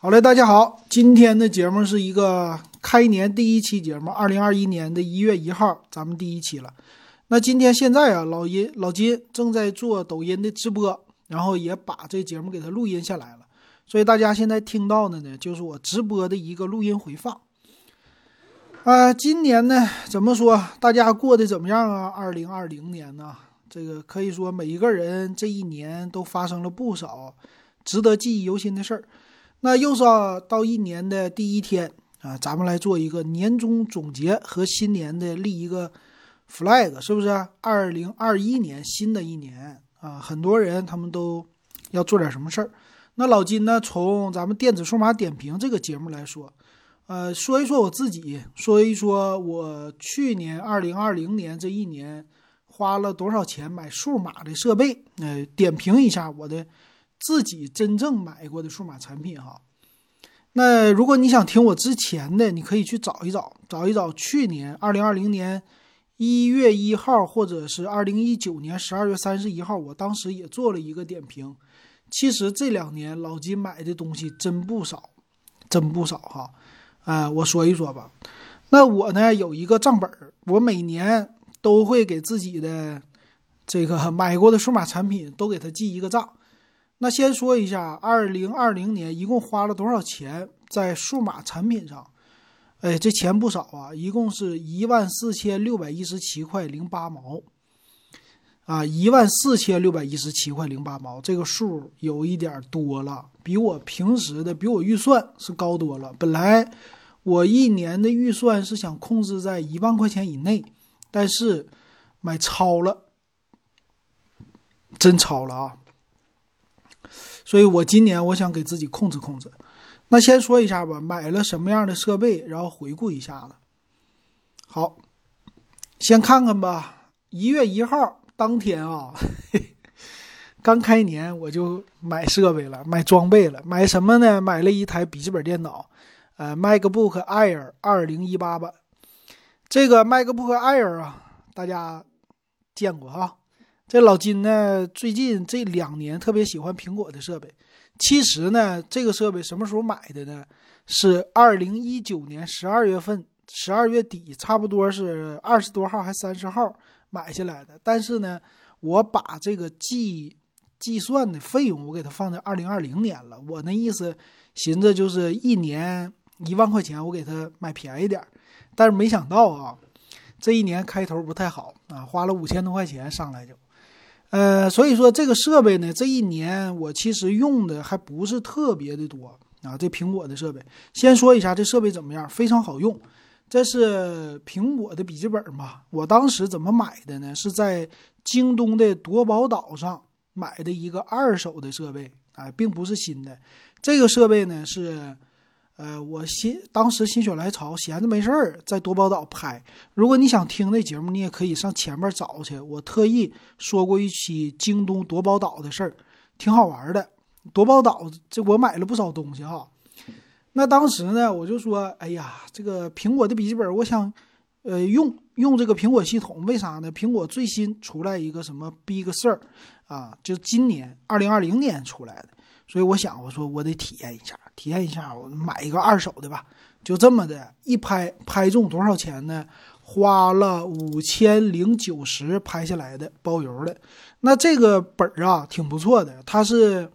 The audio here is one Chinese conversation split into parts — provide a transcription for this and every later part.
好嘞，大家好，今天的节目是一个开年第一期节目，二零二一年的一月一号，咱们第一期了。那今天现在啊，老金老金正在做抖音的直播，然后也把这节目给他录音下来了，所以大家现在听到的呢，就是我直播的一个录音回放。啊，今年呢，怎么说？大家过得怎么样啊？二零二零年呢，这个可以说每一个人这一年都发生了不少值得记忆犹新的事儿。那又是到一年的第一天啊，咱们来做一个年终总结和新年的立一个 flag，是不是？二零二一年新的一年啊，很多人他们都要做点什么事儿。那老金呢，从咱们电子数码点评这个节目来说，呃，说一说我自己，说一说我去年二零二零年这一年花了多少钱买数码的设备，呃，点评一下我的。自己真正买过的数码产品哈，那如果你想听我之前的，你可以去找一找，找一找去年二零二零年一月一号，或者是二零一九年十二月三十一号，我当时也做了一个点评。其实这两年老金买的东西真不少，真不少哈。啊，我说一说吧。那我呢有一个账本我每年都会给自己的这个买过的数码产品都给他记一个账。那先说一下，二零二零年一共花了多少钱在数码产品上？哎，这钱不少啊，一共是一万四千六百一十七块零八毛，啊，一万四千六百一十七块零八毛，这个数有一点多了，比我平时的，比我预算是高多了。本来我一年的预算是想控制在一万块钱以内，但是买超了，真超了啊！所以我今年我想给自己控制控制。那先说一下吧，买了什么样的设备，然后回顾一下子。好，先看看吧。一月一号当天啊，嘿 刚开年我就买设备了，买装备了。买什么呢？买了一台笔记本电脑，呃，MacBook Air 二零一八版。这个 MacBook Air 啊，大家见过哈。这老金呢，最近这两年特别喜欢苹果的设备。其实呢，这个设备什么时候买的呢？是二零一九年十二月份，十二月底，差不多是二十多号还三十号买下来的。但是呢，我把这个计计算的费用我给它放在二零二零年了。我那意思，寻思就是一年一万块钱，我给它买便宜点但是没想到啊，这一年开头不太好啊，花了五千多块钱上来就。呃，所以说这个设备呢，这一年我其实用的还不是特别的多啊。这苹果的设备，先说一下这设备怎么样，非常好用。这是苹果的笔记本嘛？我当时怎么买的呢？是在京东的夺宝岛上买的一个二手的设备啊，并不是新的。这个设备呢是。呃，我心当时心血来潮，闲着没事儿，在多宝岛拍。如果你想听那节目，你也可以上前面找去。我特意说过一期京东多宝岛的事儿，挺好玩的。多宝岛这我买了不少东西哈。那当时呢，我就说，哎呀，这个苹果的笔记本，我想，呃，用用这个苹果系统，为啥呢？苹果最新出来一个什么 Big Sur，啊，就今年二零二零年出来的。所以我想，我说我得体验一下，体验一下，我买一个二手的吧。就这么的一拍拍中多少钱呢？花了五千零九十拍下来的，包邮的。那这个本儿啊，挺不错的。它是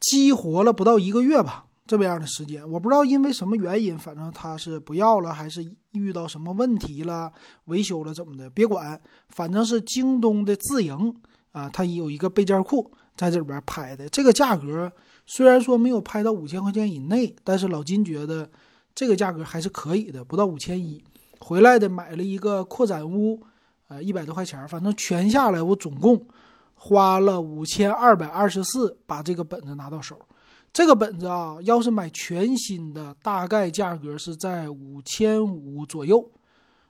激活了不到一个月吧，这么样的时间。我不知道因为什么原因，反正它是不要了，还是遇到什么问题了，维修了怎么的？别管，反正是京东的自营啊，它有一个备件库。在这里边拍的这个价格，虽然说没有拍到五千块钱以内，但是老金觉得这个价格还是可以的，不到五千一。回来的买了一个扩展坞，呃，一百多块钱，反正全下来我总共花了五千二百二十四，把这个本子拿到手。这个本子啊，要是买全新的，大概价格是在五千五左右，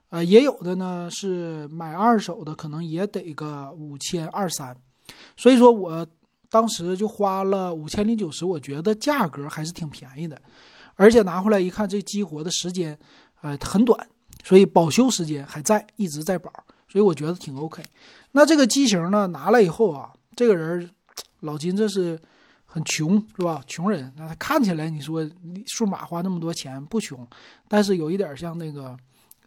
呃，也有的呢是买二手的，可能也得个五千二三。所以说，我当时就花了五千零九十，我觉得价格还是挺便宜的，而且拿回来一看，这激活的时间，呃，很短，所以保修时间还在，一直在保，所以我觉得挺 OK。那这个机型呢，拿来以后啊，这个人老金这是很穷是吧？穷人，那他看起来你说数码花那么多钱不穷，但是有一点像那个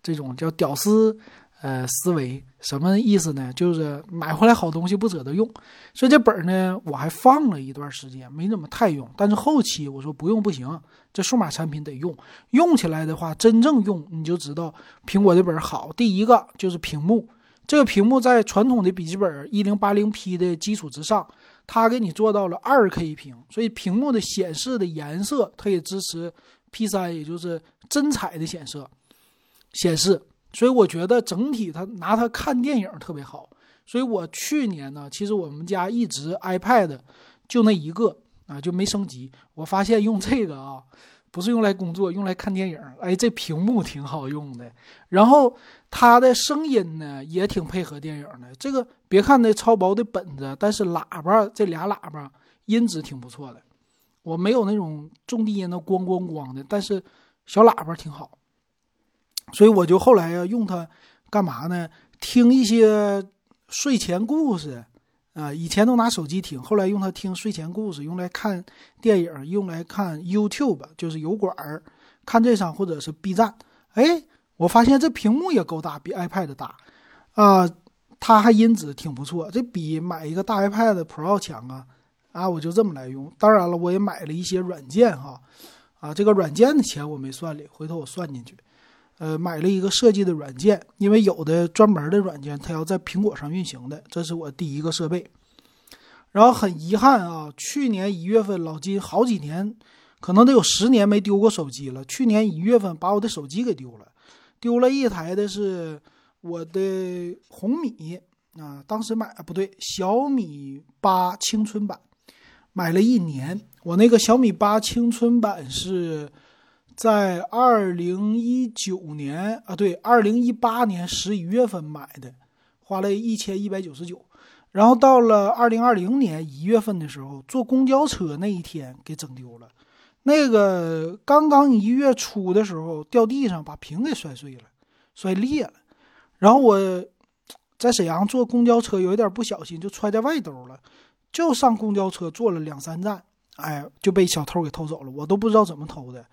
这种叫屌丝。呃，思维什么意思呢？就是买回来好东西不舍得用，所以这本呢我还放了一段时间，没怎么太用。但是后期我说不用不行，这数码产品得用，用起来的话，真正用你就知道苹果这本好。第一个就是屏幕，这个屏幕在传统的笔记本一零八零 P 的基础之上，它给你做到了二 K 屏，所以屏幕的显示的颜色它也支持 P 三，也就是真彩的显色显示。所以我觉得整体它拿它看电影特别好，所以我去年呢，其实我们家一直 iPad 就那一个啊，就没升级。我发现用这个啊，不是用来工作，用来看电影。哎，这屏幕挺好用的，然后它的声音呢也挺配合电影的。这个别看那超薄的本子，但是喇叭这俩喇叭音质挺不错的。我没有那种重低音的咣咣咣的，但是小喇叭挺好。所以我就后来呀用它干嘛呢？听一些睡前故事啊，以前都拿手机听，后来用它听睡前故事，用来看电影，用来看 YouTube，就是油管儿，看这上或者是 B 站。哎，我发现这屏幕也够大，比 iPad 大啊，它还音质挺不错，这比买一个大 iPad Pro 强啊啊！我就这么来用。当然了，我也买了一些软件哈啊，这个软件的钱我没算里，回头我算进去。呃，买了一个设计的软件，因为有的专门的软件它要在苹果上运行的，这是我第一个设备。然后很遗憾啊，去年一月份老金好几年，可能得有十年没丢过手机了。去年一月份把我的手机给丢了，丢了一台的是我的红米啊，当时买啊不对，小米八青春版，买了一年。我那个小米八青春版是。在二零一九年啊，对，二零一八年十一月份买的，花了一千一百九十九。然后到了二零二零年一月份的时候，坐公交车那一天给整丢了。那个刚刚一月初的时候掉地上，把屏给摔碎了，摔裂了。然后我在沈阳坐公交车，有一点不小心就揣在外兜了，就上公交车坐了两三站，哎，就被小偷给偷走了。我都不知道怎么偷的。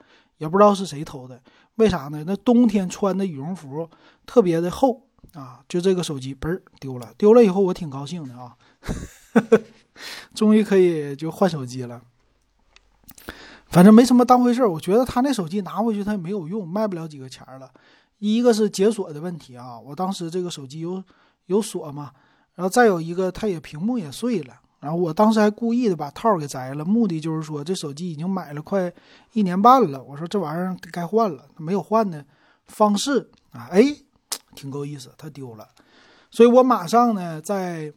也不知道是谁偷的，为啥呢？那冬天穿的羽绒服特别的厚啊，就这个手机嘣儿丢了，丢了以后我挺高兴的啊，终于可以就换手机了。反正没什么当回事儿，我觉得他那手机拿回去他也没有用，卖不了几个钱了。一个是解锁的问题啊，我当时这个手机有有锁嘛，然后再有一个它也屏幕也碎了。然后我当时还故意的把套给摘了，目的就是说这手机已经买了快一年半了，我说这玩意儿该换了，没有换的方式啊，哎，挺够意思，它丢了，所以我马上呢在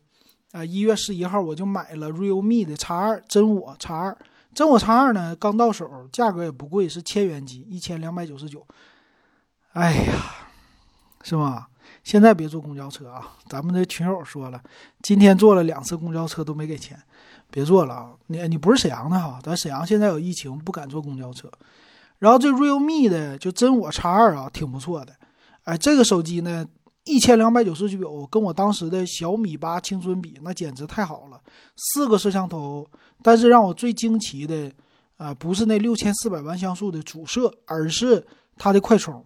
啊一月十一号我就买了 realme 的 X 二真我 X 二，真我 X 二呢刚到手，价格也不贵，是千元机，一千两百九十九，哎呀，是吧？现在别坐公交车啊！咱们的群友说了，今天坐了两次公交车都没给钱，别坐了啊！你你不是沈阳的哈？咱沈阳现在有疫情，不敢坐公交车。然后这 realme 的就真我 X 二啊，挺不错的。哎，这个手机呢，一千两百九十九，跟我当时的小米八青春比，那简直太好了。四个摄像头，但是让我最惊奇的啊，不是那六千四百万像素的主摄，而是它的快充。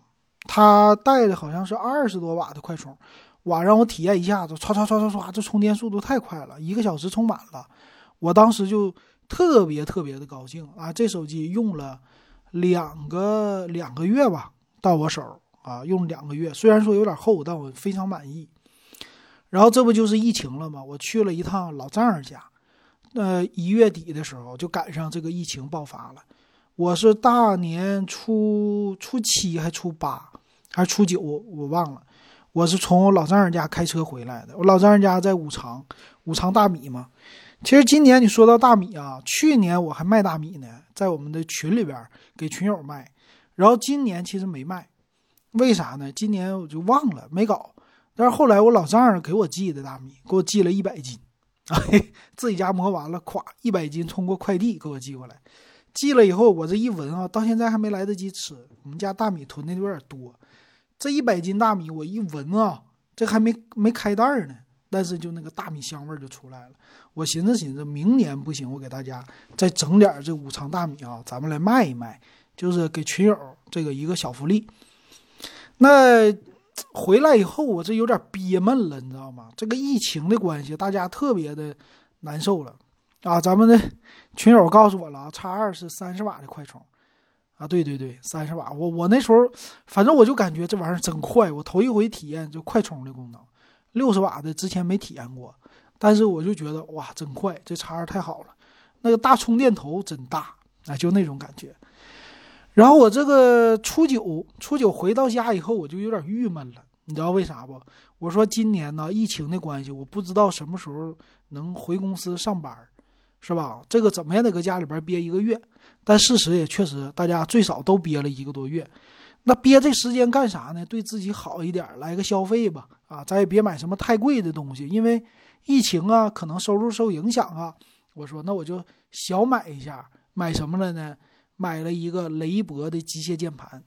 它带的好像是二十多瓦的快充，哇！让我体验一下子，唰唰唰唰唰，这充电速度太快了，一个小时充满了。我当时就特别特别的高兴啊！这手机用了两个两个月吧，到我手啊，用两个月，虽然说有点厚，但我非常满意。然后这不就是疫情了吗？我去了一趟老丈人家，呃，一月底的时候就赶上这个疫情爆发了。我是大年初初七还初八。还是初九，我忘了。我是从我老丈人家开车回来的。我老丈人家在五常，五常大米嘛。其实今年你说到大米啊，去年我还卖大米呢，在我们的群里边给群友卖。然后今年其实没卖，为啥呢？今年我就忘了没搞。但是后来我老丈人给我寄的大米，给我寄了一百斤，哎，自己家磨完了，咵，一百斤通过快递给我寄过来。寄了以后，我这一闻啊，到现在还没来得及吃。我们家大米囤的有点多。这一百斤大米，我一闻啊，这还没没开袋呢，但是就那个大米香味就出来了。我寻思寻思，明年不行，我给大家再整点这五常大米啊，咱们来卖一卖，就是给群友这个一个小福利。那回来以后，我这有点憋闷了，你知道吗？这个疫情的关系，大家特别的难受了啊。咱们的群友告诉我了啊，叉二是三十瓦的快充啊，对对对，三十瓦。我我那时候反正我就感觉这玩意儿真快，我头一回体验就快充的功能，六十瓦的之前没体验过，但是我就觉得哇，真快，这叉二太好了，那个大充电头真大啊，就那种感觉。然后我这个初九，初九回到家以后，我就有点郁闷了。你知道为啥不？我说今年呢，疫情的关系，我不知道什么时候能回公司上班，是吧？这个怎么也得搁家里边憋一个月。但事实也确实，大家最少都憋了一个多月。那憋这时间干啥呢？对自己好一点，来个消费吧。啊，咱也别买什么太贵的东西，因为疫情啊，可能收入受影响啊。我说那我就小买一下，买什么了呢？买了一个雷博的机械键盘，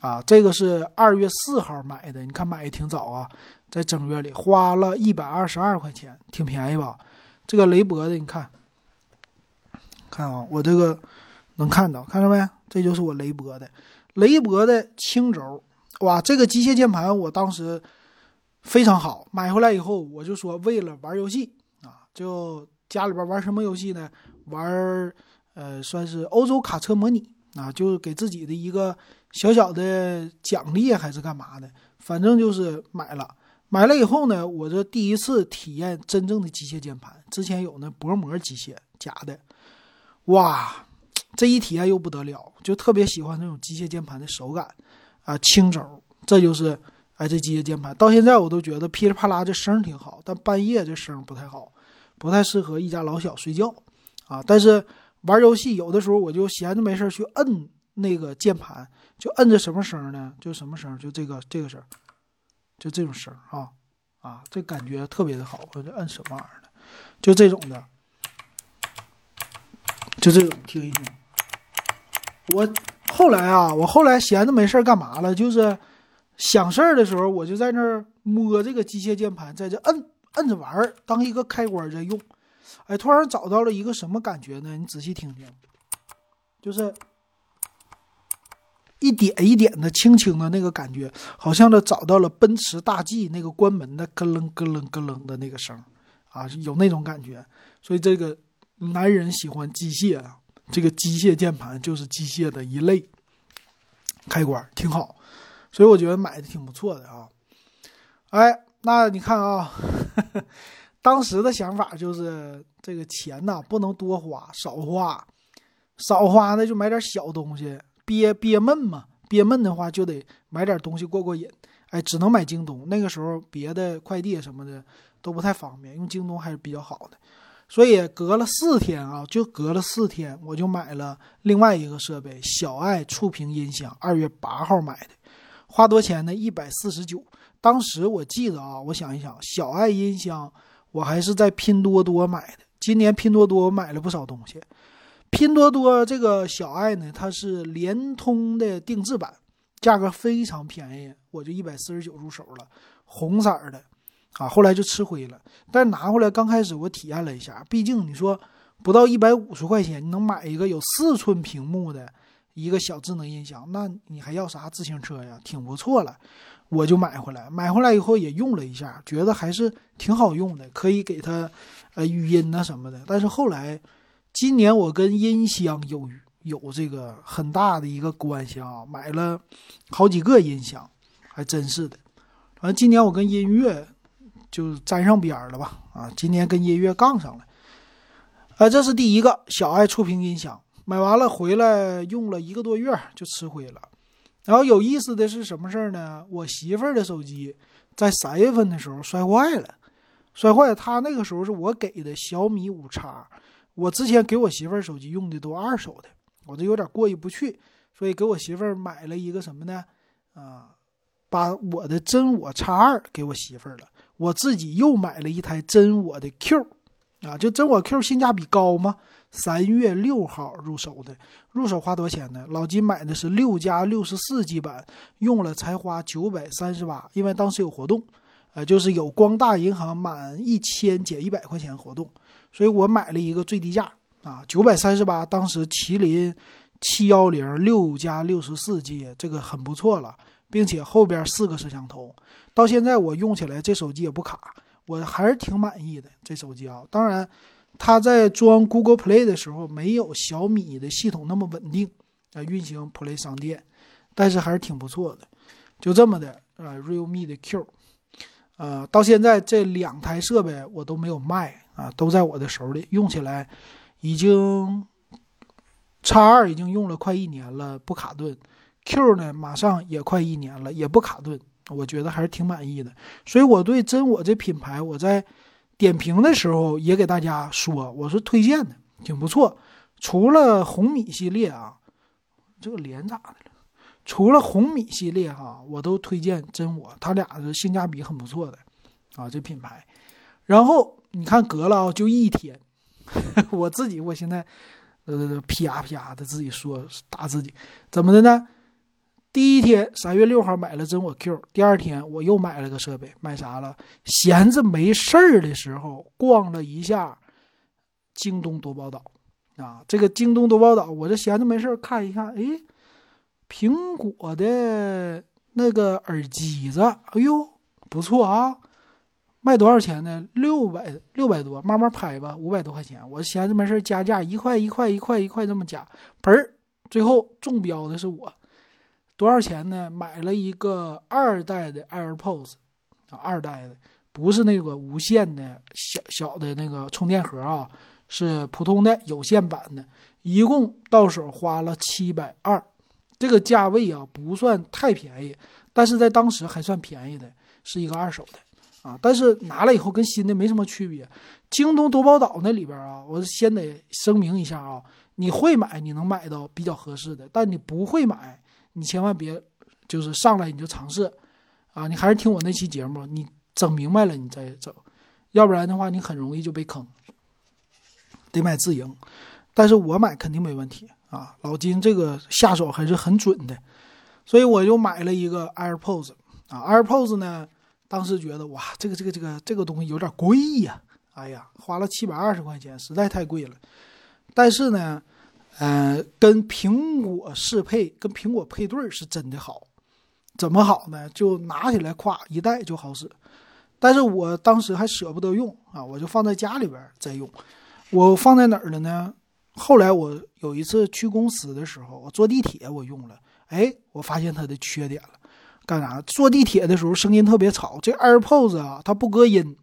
啊，这个是二月四号买的，你看买的挺早啊，在正月里花了一百二十二块钱，挺便宜吧？这个雷博的，你看，看啊，我这个能看到，看到没？这就是我雷博的，雷博的青轴，哇，这个机械键盘我当时非常好，买回来以后我就说为了玩游戏啊，就家里边玩什么游戏呢？玩。呃，算是欧洲卡车模拟啊，就给自己的一个小小的奖励还是干嘛的，反正就是买了。买了以后呢，我这第一次体验真正的机械键盘，之前有那薄膜机械假的，哇，这一体验又不得了，就特别喜欢那种机械键盘的手感啊，轻轴，这就是哎这机械键盘，到现在我都觉得噼里啪啦这声挺好，但半夜这声不太好，不太适合一家老小睡觉啊，但是。玩游戏有的时候我就闲着没事去摁那个键盘，就摁着什么声呢？就什么声？就这个这个声，就这种声啊啊，这感觉特别的好。我这摁什么玩意儿的？就这种的，就这种听一听。我后来啊，我后来闲着没事干嘛了？就是想事儿的时候，我就在那儿摸这个机械键盘，在这摁摁着玩儿，当一个开关在用。哎，突然找到了一个什么感觉呢？你仔细听听，就是一点一点的、轻轻的那个感觉，好像呢找到了奔驰大 G 那个关门的咯楞咯楞咯楞的那个声啊，有那种感觉。所以这个男人喜欢机械啊，这个机械键盘就是机械的一类，开关挺好，所以我觉得买的挺不错的啊。哎，那你看啊。当时的想法就是这个钱呐，不能多花，少花，少花呢就买点小东西，憋憋闷嘛，憋闷的话就得买点东西过过瘾。哎，只能买京东。那个时候别的快递什么的都不太方便，用京东还是比较好的。所以隔了四天啊，就隔了四天，我就买了另外一个设备——小爱触屏音响。二月八号买的，花多钱呢？一百四十九。当时我记得啊，我想一想，小爱音箱。我还是在拼多多买的。今年拼多多买了不少东西。拼多多这个小爱呢，它是联通的定制版，价格非常便宜，我就一百四十九入手了，红色的，啊，后来就吃灰了。但拿回来刚开始我体验了一下，毕竟你说不到一百五十块钱，你能买一个有四寸屏幕的一个小智能音响，那你还要啥自行车呀？挺不错了。我就买回来，买回来以后也用了一下，觉得还是挺好用的，可以给它，呃，语音呐什么的。但是后来，今年我跟音箱有有这个很大的一个关系啊，买了好几个音箱，还真是的。反正今年我跟音乐就沾上边儿了吧？啊，今天跟音乐杠上了。啊，这是第一个小爱触屏音响，买完了回来用了一个多月就吃灰了。然后有意思的是什么事儿呢？我媳妇儿的手机在三月份的时候摔坏了，摔坏。她那个时候是我给的小米五叉，我之前给我媳妇儿手机用的都二手的，我这有点过意不去，所以给我媳妇儿买了一个什么呢？啊，把我的真我叉二给我媳妇儿了，我自己又买了一台真我的 Q，啊，就真我 Q 性价比高吗？三月六号入手的，入手花多少钱呢？老金买的是六加六十四 G 版，用了才花九百三十八，因为当时有活动，呃，就是有光大银行满一千减一百块钱活动，所以我买了一个最低价啊，九百三十八。当时麒麟七幺零六加六十四 G 这个很不错了，并且后边四个摄像头，到现在我用起来这手机也不卡，我还是挺满意的这手机啊。当然，它在装 Google Play 的时候没有小米的系统那么稳定啊，运行 Play 商店，但是还是挺不错的。就这么的啊，Realme 的 Q。呃，到现在这两台设备我都没有卖啊，都在我的手里，用起来已经叉二已经用了快一年了，不卡顿。Q 呢，马上也快一年了，也不卡顿，我觉得还是挺满意的。所以我对真我这品牌，我在点评的时候也给大家说，我是推荐的，挺不错。除了红米系列啊，这个脸咋的了？除了红米系列哈，我都推荐真我，它俩的性价比很不错的，啊，这品牌。然后你看隔了啊，就一天，我自己我现在呃啪啪的自己说打自己，怎么的呢？第一天三月六号买了真我 Q，第二天我又买了个设备，买啥了？闲着没事儿的时候逛了一下京东多宝岛，啊，这个京东多宝岛，我这闲着没事儿看一看，哎。苹果的那个耳机子，哎呦，不错啊！卖多少钱呢？六百六百多，慢慢拍吧，五百多块钱。我闲着没事加价，一块一块一块一块这么加，嘣儿，最后中标的是我。多少钱呢？买了一个二代的 AirPods，啊，二代的，不是那个无线的小小的那个充电盒啊，是普通的有线版的，一共到手花了七百二。这个价位啊不算太便宜，但是在当时还算便宜的，是一个二手的啊。但是拿了以后跟新的没什么区别。京东多宝岛那里边啊，我先得声明一下啊，你会买你能买到比较合适的，但你不会买，你千万别就是上来你就尝试啊，你还是听我那期节目，你整明白了你再整，要不然的话你很容易就被坑。得买自营，但是我买肯定没问题。啊，老金这个下手还是很准的，所以我就买了一个 AirPods 啊，AirPods 呢，当时觉得哇，这个这个这个这个东西有点贵呀，哎呀，花了七百二十块钱，实在太贵了。但是呢，呃，跟苹果适配，跟苹果配对是真的好。怎么好呢？就拿起来咵一戴就好使。但是我当时还舍不得用啊，我就放在家里边再用。我放在哪儿了呢？后来我有一次去公司的时候，我坐地铁我用了，哎，我发现它的缺点了。干啥？坐地铁的时候声音特别吵。这 AirPods 啊，它不隔音，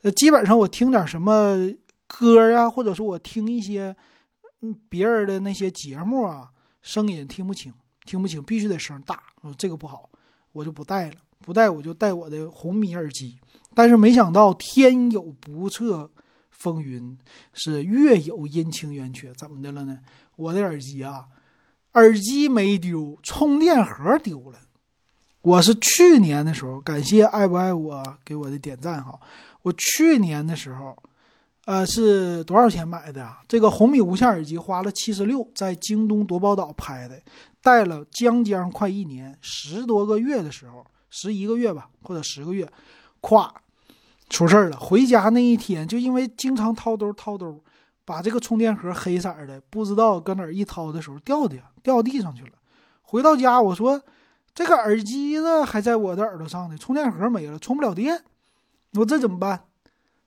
呃，基本上我听点什么歌啊，或者说我听一些嗯别人的那些节目啊，声音听不清，听不清，必须得声大。我这个不好，我就不戴了。不戴我就戴我的红米耳机。但是没想到天有不测。风云是月有阴晴圆缺，怎么的了呢？我的耳机啊，耳机没丢，充电盒丢了。我是去年的时候，感谢爱不爱我给我的点赞哈。我去年的时候，呃，是多少钱买的啊？这个红米无线耳机花了七十六，在京东多宝岛拍的，戴了将将快一年，十多个月的时候，十一个月吧，或者十个月，咵。出事儿了！回家那一天，就因为经常掏兜掏兜，把这个充电盒黑色的，不知道搁哪儿一掏的时候掉的，掉地上去了。回到家，我说这个耳机呢还在我的耳朵上呢，充电盒没了，充不了电。我这怎么办？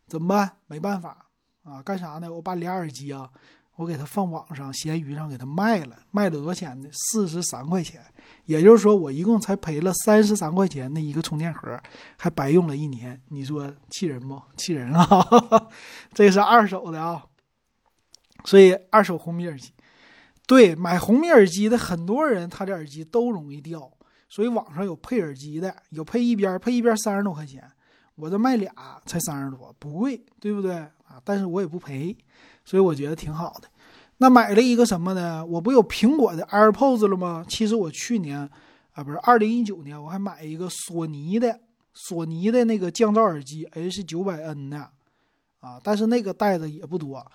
怎么办？没办法啊！干啥呢？我把俩耳机啊。我给它放网上，闲鱼上给它卖了，卖了多少钱呢？四十三块钱，也就是说我一共才赔了三十三块钱的一个充电盒，还白用了一年。你说气人不？气人啊！这是二手的啊，所以二手红米耳机，对，买红米耳机的很多人，他的耳机都容易掉，所以网上有配耳机的，有配一边，配一边三十多块钱，我这卖俩才三十多，不贵，对不对啊？但是我也不赔。所以我觉得挺好的。那买了一个什么呢？我不有苹果的 AirPods 了吗？其实我去年啊，不是二零一九年，我还买一个索尼的索尼的那个降噪耳机 H 九百 N 的啊，但是那个带的也不多。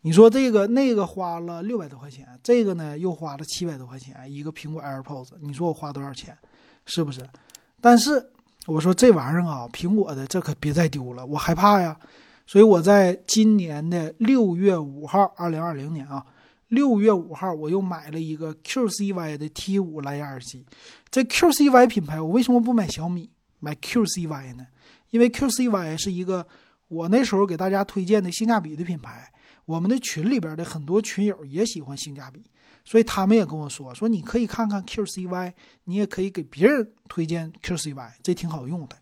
你说这个那个花了六百多块钱，这个呢又花了七百多块钱一个苹果 AirPods，你说我花多少钱？是不是？但是我说这玩意儿啊，苹果的这可别再丢了，我害怕呀。所以我在今年的六月五号，二零二零年啊，六月五号我又买了一个 QCY 的 T 五蓝牙耳机。这 QCY 品牌，我为什么不买小米，买 QCY 呢？因为 QCY 是一个我那时候给大家推荐的性价比的品牌。我们的群里边的很多群友也喜欢性价比，所以他们也跟我说说你可以看看 QCY，你也可以给别人推荐 QCY，这挺好用的。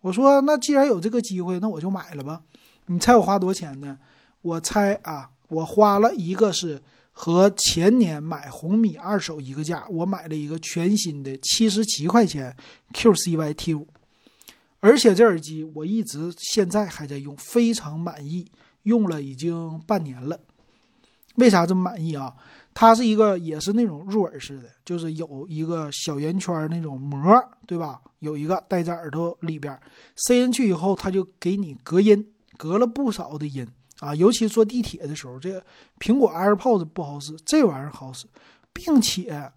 我说那既然有这个机会，那我就买了吧。你猜我花多少钱呢？我猜啊，我花了一个是和前年买红米二手一个价，我买了一个全新的七十七块钱 QCY T 五，而且这耳机我一直现在还在用，非常满意，用了已经半年了。为啥这么满意啊？它是一个也是那种入耳式的，就是有一个小圆圈那种膜，对吧？有一个戴在耳朵里边，塞进去以后，它就给你隔音。隔了不少的音啊，尤其坐地铁的时候，这个苹果 AirPods 不好使，这玩意儿好使，并且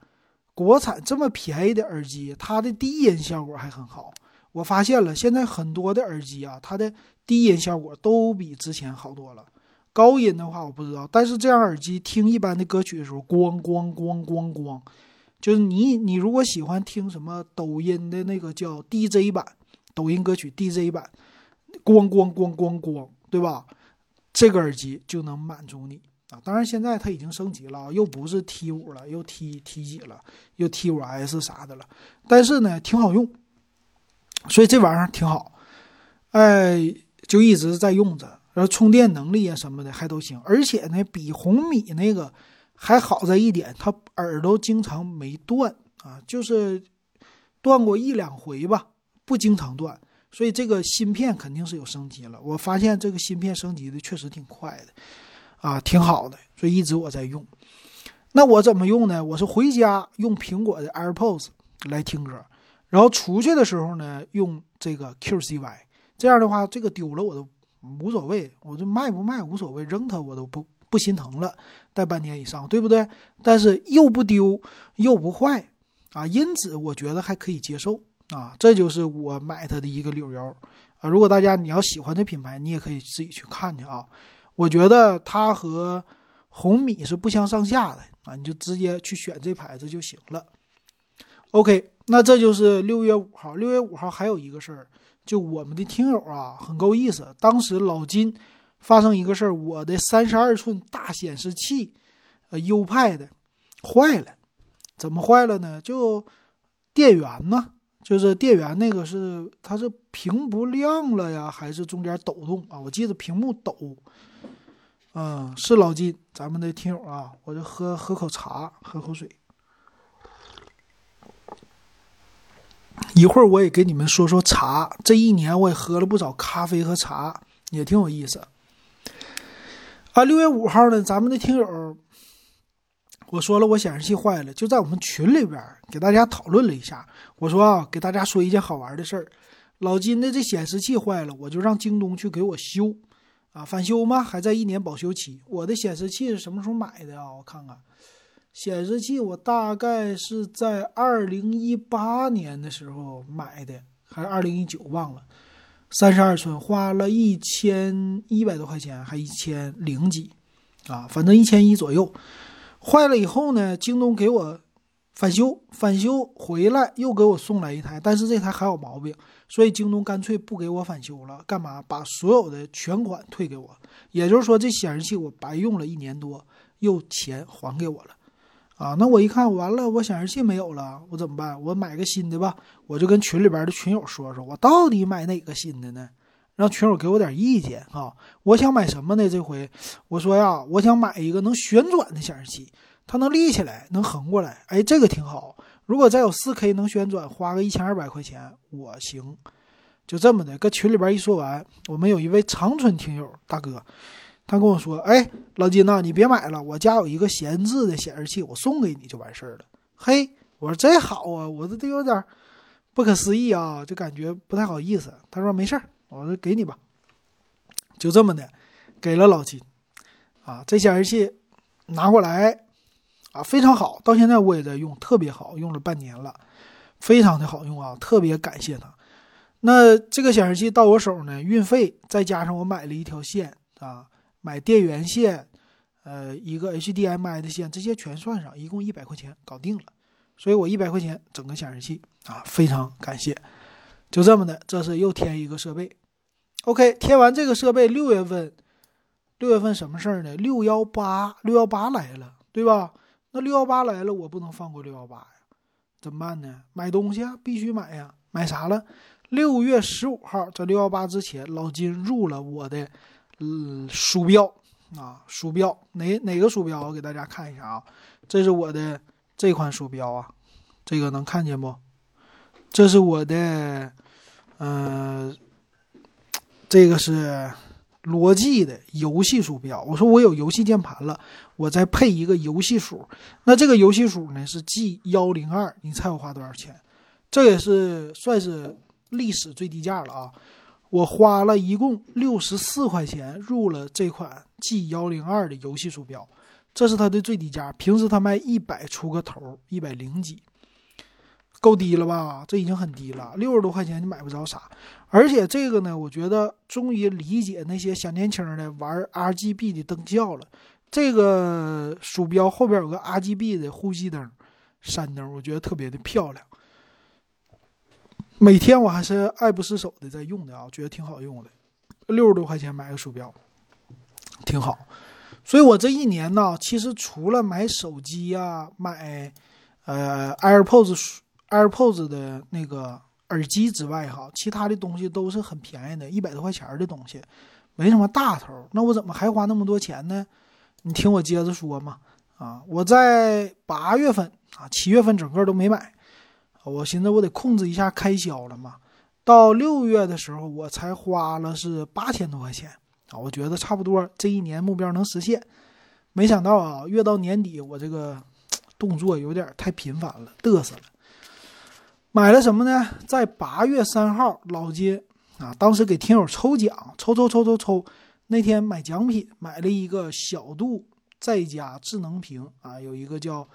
国产这么便宜的耳机，它的低音效果还很好。我发现了，现在很多的耳机啊，它的低音效果都比之前好多了。高音的话我不知道，但是这样耳机听一般的歌曲的时候，咣咣咣咣咣，就是你你如果喜欢听什么抖音的那个叫 DJ 版，抖音歌曲 DJ 版。咣咣咣咣咣，对吧？这个耳机就能满足你啊！当然，现在它已经升级了，又不是 T 五了，又 T T 几了，又 T 五 S 啥的了。但是呢，挺好用，所以这玩意儿挺好。哎，就一直在用着，然后充电能力啊什么的还都行，而且呢，比红米那个还好在一点，它耳朵经常没断啊，就是断过一两回吧，不经常断。所以这个芯片肯定是有升级了，我发现这个芯片升级的确实挺快的，啊，挺好的，所以一直我在用。那我怎么用呢？我是回家用苹果的 AirPods 来听歌，然后出去的时候呢用这个 QCY，这样的话这个丢了我都无所谓，我就卖不卖无所谓，扔它我都不不心疼了，戴半年以上，对不对？但是又不丢又不坏啊，因此我觉得还可以接受。啊，这就是我买它的一个理由啊！如果大家你要喜欢这品牌，你也可以自己去看去啊。我觉得它和红米是不相上下的啊，你就直接去选这牌子就行了。OK，那这就是六月五号。六月五号还有一个事儿，就我们的听友啊，很够意思。当时老金发生一个事儿，我的三十二寸大显示器，呃，优派的坏了，怎么坏了呢？就电源呢？就是电源那个是它是屏不亮了呀，还是中间抖动啊？我记得屏幕抖。嗯，是老金，咱们的听友啊，我就喝喝口茶，喝口水。一会儿我也给你们说说茶。这一年我也喝了不少咖啡和茶，也挺有意思。啊，六月五号呢，咱们的听友。我说了，我显示器坏了，就在我们群里边给大家讨论了一下。我说啊，给大家说一件好玩的事儿，老金的这显示器坏了，我就让京东去给我修，啊，返修吗？还在一年保修期。我的显示器是什么时候买的啊？我看看，显示器我大概是在二零一八年的时候买的，还是二零一九忘了。三十二寸，花了一千一百多块钱，还一千零几，啊，反正一千一左右。坏了以后呢，京东给我返修，返修回来又给我送来一台，但是这台还有毛病，所以京东干脆不给我返修了，干嘛？把所有的全款退给我，也就是说这显示器我白用了一年多，又钱还给我了，啊，那我一看完了，我显示器没有了，我怎么办？我买个新的吧，我就跟群里边的群友说说，我到底买哪个新的呢？让群友给我点意见啊！我想买什么呢？这回我说呀，我想买一个能旋转的显示器，它能立起来，能横过来。哎，这个挺好。如果再有 4K 能旋转，花个一千二百块钱我行。就这么的，搁群里边一说完，我们有一位长春听友大哥，他跟我说：“哎，老金呐，你别买了，我家有一个闲置的显示器，我送给你就完事儿了。”嘿，我说这好啊，我这都有点不可思议啊，就感觉不太好意思。他说没事儿。我说给你吧，就这么的，给了老金，啊，这显示器拿过来，啊，非常好，到现在我也在用，特别好，用了半年了，非常的好用啊，特别感谢他。那这个显示器到我手呢，运费再加上我买了一条线啊，买电源线，呃，一个 HDMI 的线，这些全算上，一共一百块钱搞定了。所以我一百块钱整个显示器啊，非常感谢。就这么的，这是又添一个设备。OK，添完这个设备，六月份，六月份什么事儿呢？六幺八，六幺八来了，对吧？那六幺八来了，我不能放过六幺八呀，怎么办呢？买东西啊，必须买呀，买啥了？六月十五号，在六幺八之前，老金入了我的，嗯，鼠标啊，鼠标哪哪个鼠标？我给大家看一下啊，这是我的这款鼠标啊，这个能看见不？这是我的，嗯，这个是罗技的游戏鼠标。我说我有游戏键盘了，我再配一个游戏鼠。那这个游戏鼠呢是 G 幺零二，你猜我花多少钱？这也是算是历史最低价了啊！我花了一共六十四块钱入了这款 G 幺零二的游戏鼠标，这是它的最低价。平时它卖一百出个头，一百零几。够低了吧？这已经很低了，六十多块钱你买不着啥。而且这个呢，我觉得终于理解那些小年轻的玩 RGB 的灯效了。这个鼠标后边有个 RGB 的呼吸灯、闪灯，我觉得特别的漂亮。每天我还是爱不释手的在用的啊，觉得挺好用的。六十多块钱买个鼠标，挺好。所以我这一年呢，其实除了买手机呀、买呃 AirPods。AirPods 的那个耳机之外，哈，其他的东西都是很便宜的，一百多块钱的东西，没什么大头。那我怎么还花那么多钱呢？你听我接着说嘛。啊，我在八月份啊，七月份整个都没买，我寻思我得控制一下开销了嘛。到六月的时候，我才花了是八千多块钱啊，我觉得差不多这一年目标能实现。没想到啊，越到年底，我这个动作有点太频繁了，嘚瑟了。买了什么呢？在八月三号，老街啊，当时给听友抽奖，抽抽抽抽抽，那天买奖品，买了一个小度在家智能屏啊，有一个叫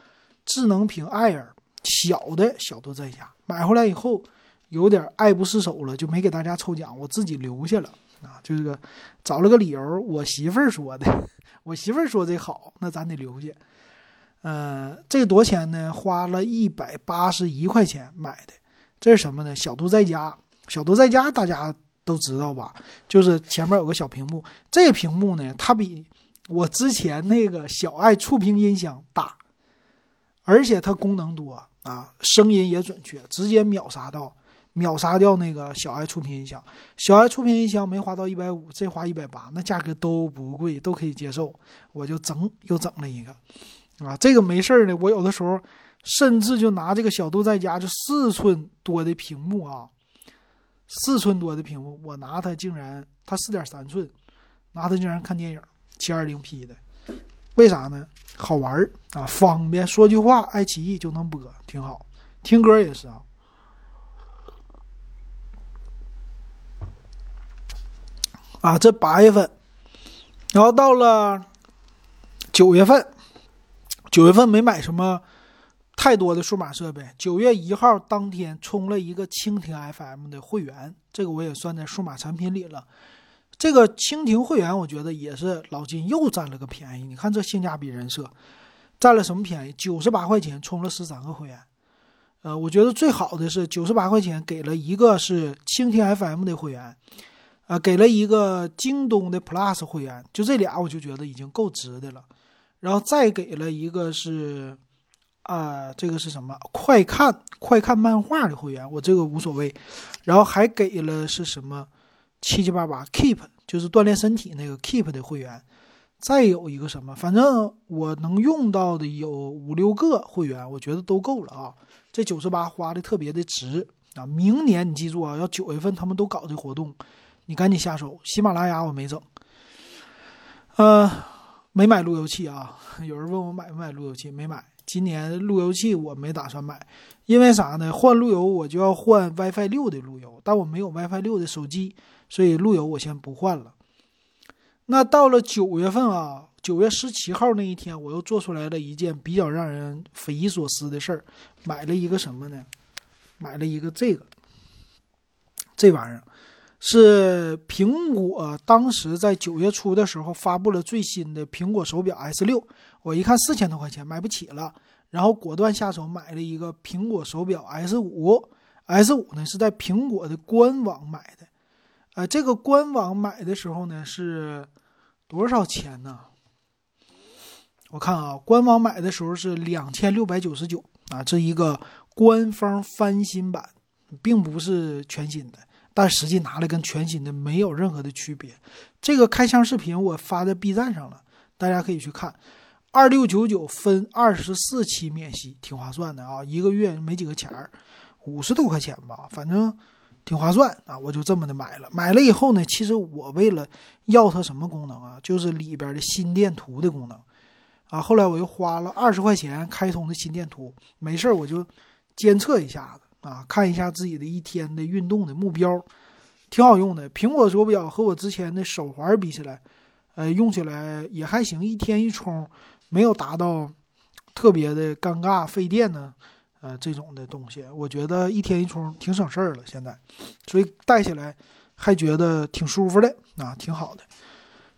智能屏 Air 小的小度在家，买回来以后有点爱不释手了，就没给大家抽奖，我自己留下了啊，就这个找了个理由，我媳妇儿说的，我媳妇儿说这好，那咱得留下。呃，这个多少钱呢？花了一百八十一块钱买的。这是什么呢？小度在家，小度在家大家都知道吧？就是前面有个小屏幕。这个屏幕呢，它比我之前那个小爱触屏音箱大，而且它功能多啊，声音也准确，直接秒杀到秒杀掉那个小爱触屏音箱。小爱触屏音箱没花到一百五，这花一百八，那价格都不贵，都可以接受。我就整又整了一个。啊，这个没事儿呢。我有的时候甚至就拿这个小度在家，就四寸多的屏幕啊，四寸多的屏幕，我拿它竟然它四点三寸，拿它竟然看电影，七二零 P 的，为啥呢？好玩儿啊，方便，说句话，爱奇艺就能播，挺好。听歌也是啊。啊，这八月份，然后到了九月份。九月份没买什么太多的数码设备。九月一号当天充了一个蜻蜓 FM 的会员，这个我也算在数码产品里了。这个蜻蜓会员，我觉得也是老金又占了个便宜。你看这性价比人设，占了什么便宜？九十八块钱充了十三个会员。呃，我觉得最好的是九十八块钱给了一个是蜻蜓 FM 的会员，呃，给了一个京东的 Plus 会员，就这俩我就觉得已经够值的了。然后再给了一个是，啊，这个是什么？快看快看漫画的会员，我这个无所谓。然后还给了是什么？七七八八 Keep 就是锻炼身体那个 Keep 的会员。再有一个什么？反正我能用到的有五六个会员，我觉得都够了啊。这九十八花的特别的值啊！明年你记住啊，要九月份他们都搞这活动，你赶紧下手。喜马拉雅我没整，呃。没买路由器啊！有人问我买不买路由器，没买。今年路由器我没打算买，因为啥呢？换路由我就要换 WiFi 六的路由，但我没有 WiFi 六的手机，所以路由我先不换了。那到了九月份啊，九月十七号那一天，我又做出来了一件比较让人匪夷所思的事儿，买了一个什么呢？买了一个这个，这玩意儿是苹果当时在九月初的时候发布了最新的苹果手表 S 六，我一看四千多块钱买不起了，然后果断下手买了一个苹果手表 S 五。S 五呢是在苹果的官网买的，呃，这个官网买的时候呢是多少钱呢？我看啊，官网买的时候是两千六百九十九啊，这一个官方翻新版，并不是全新的，但实际拿来跟全新的没有任何的区别。这个开箱视频我发在 B 站上了，大家可以去看。二六九九分二十四期免息，挺划算的啊，一个月没几个钱儿。五十多块钱吧，反正挺划算啊，我就这么的买了。买了以后呢，其实我为了要它什么功能啊，就是里边的心电图的功能啊。后来我又花了二十块钱开通的心电图，没事我就监测一下子啊，看一下自己的一天的运动的目标，挺好用的。苹果手表和我之前的手环比起来，呃，用起来也还行，一天一充，没有达到特别的尴尬费电呢。呃，这种的东西，我觉得一天一充挺省事儿了。现在，所以戴起来还觉得挺舒服的啊，挺好的。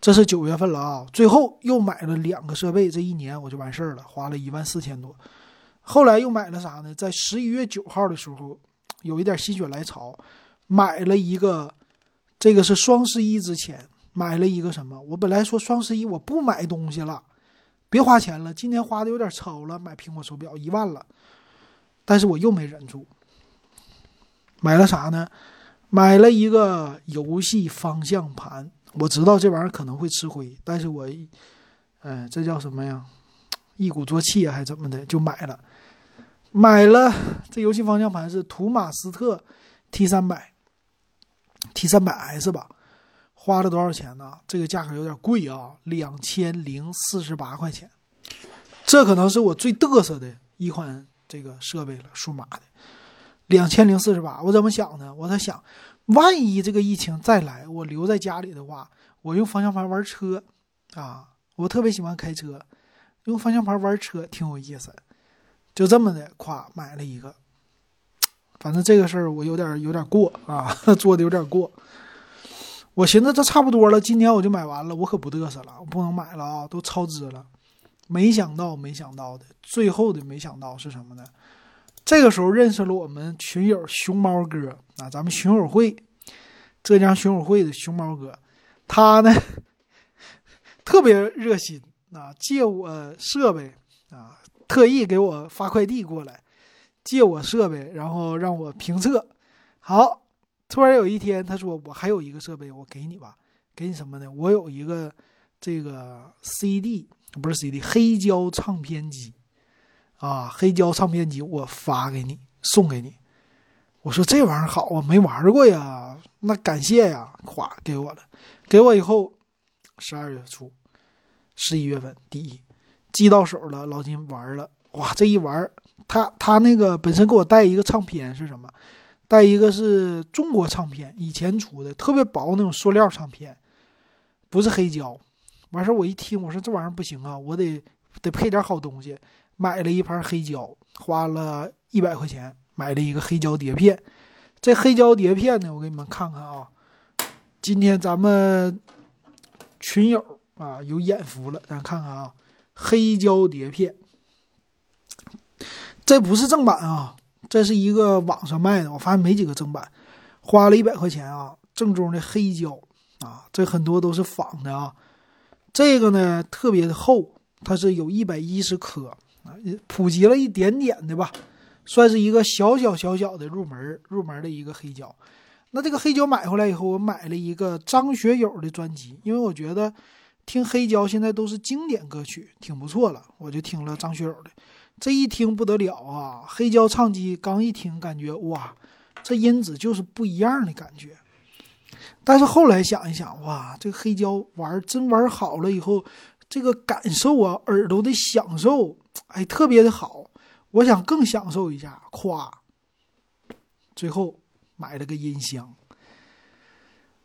这是九月份了啊，最后又买了两个设备，这一年我就完事儿了，花了一万四千多。后来又买了啥呢？在十一月九号的时候，有一点心血来潮，买了一个，这个是双十一之前买了一个什么？我本来说双十一我不买东西了，别花钱了，今年花的有点超了，买苹果手表一万了。但是我又没忍住，买了啥呢？买了一个游戏方向盘。我知道这玩意儿可能会吃亏，但是我，哎，这叫什么呀？一鼓作气啊，还怎么的？就买了。买了这游戏方向盘是图马斯特 T 三百，T 三百 S 吧？花了多少钱呢？这个价格有点贵啊，两千零四十八块钱。这可能是我最嘚瑟的一款。这个设备了，数码的，两千零四十八。我怎么想呢？我在想，万一这个疫情再来，我留在家里的话，我用方向盘玩车啊，我特别喜欢开车，用方向盘玩车挺有意思。就这么的，夸买了一个。反正这个事儿我有点有点过啊，做的有点过。我寻思这差不多了，今年我就买完了，我可不嘚瑟了，我不能买了啊，都超支了。没想到，没想到的，最后的没想到是什么呢？这个时候认识了我们群友熊猫哥啊，咱们群友会，浙江群友会的熊猫哥，他呢 特别热心啊，借我设备啊，特意给我发快递过来，借我设备，然后让我评测。好，突然有一天他说我还有一个设备，我给你吧，给你什么呢？我有一个这个 CD。不是 CD，黑胶唱片机，啊，黑胶唱片机，我发给你，送给你。我说这玩意儿好啊，没玩过呀，那感谢呀，咵给我了。给我以后，十二月初，十一月份第一寄到手了，老金玩了，哇，这一玩，他他那个本身给我带一个唱片是什么？带一个是中国唱片，以前出的特别薄那种塑料唱片，不是黑胶。完事，我一听，我说这玩意儿不行啊，我得得配点好东西，买了一盘黑胶，花了一百块钱买了一个黑胶碟片。这黑胶碟片呢，我给你们看看啊。今天咱们群友啊有眼福了，咱看看啊，黑胶碟片，这不是正版啊，这是一个网上卖的，我发现没几个正版，花了一百块钱啊，正宗的黑胶啊，这很多都是仿的啊。这个呢特别的厚，它是有一百一十颗啊，普及了一点点的吧，算是一个小小小小的入门入门的一个黑胶。那这个黑胶买回来以后，我买了一个张学友的专辑，因为我觉得听黑胶现在都是经典歌曲，挺不错了，我就听了张学友的。这一听不得了啊，黑胶唱机刚一听，感觉哇，这音质就是不一样的感觉。但是后来想一想，哇，这个黑胶玩真玩好了以后，这个感受啊，耳朵的享受，哎，特别的好。我想更享受一下，咵，最后买了个音箱。